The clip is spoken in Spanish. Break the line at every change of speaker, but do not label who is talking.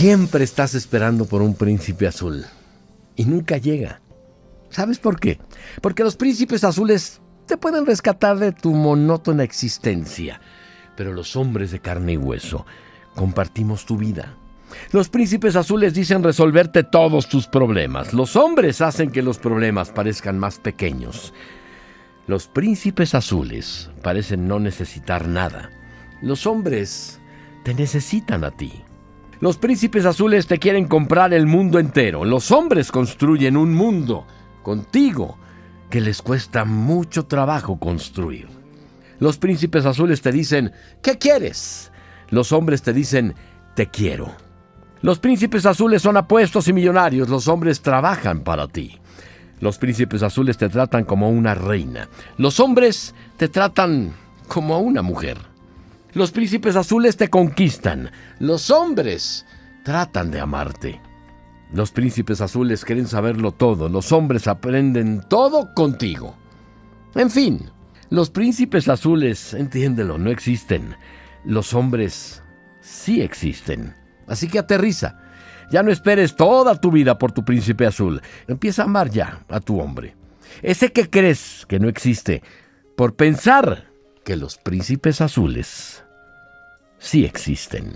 Siempre estás esperando por un príncipe azul y nunca llega. ¿Sabes por qué? Porque los príncipes azules te pueden rescatar de tu monótona existencia, pero los hombres de carne y hueso compartimos tu vida. Los príncipes azules dicen resolverte todos tus problemas. Los hombres hacen que los problemas parezcan más pequeños. Los príncipes azules parecen no necesitar nada. Los hombres te necesitan a ti. Los príncipes azules te quieren comprar el mundo entero. Los hombres construyen un mundo contigo que les cuesta mucho trabajo construir. Los príncipes azules te dicen, ¿qué quieres? Los hombres te dicen, te quiero. Los príncipes azules son apuestos y millonarios, los hombres trabajan para ti. Los príncipes azules te tratan como una reina, los hombres te tratan como una mujer. Los príncipes azules te conquistan. Los hombres tratan de amarte. Los príncipes azules quieren saberlo todo. Los hombres aprenden todo contigo. En fin, los príncipes azules, entiéndelo, no existen. Los hombres sí existen. Así que aterriza. Ya no esperes toda tu vida por tu príncipe azul. Empieza a amar ya a tu hombre. Ese que crees que no existe por pensar que los príncipes azules sí existen.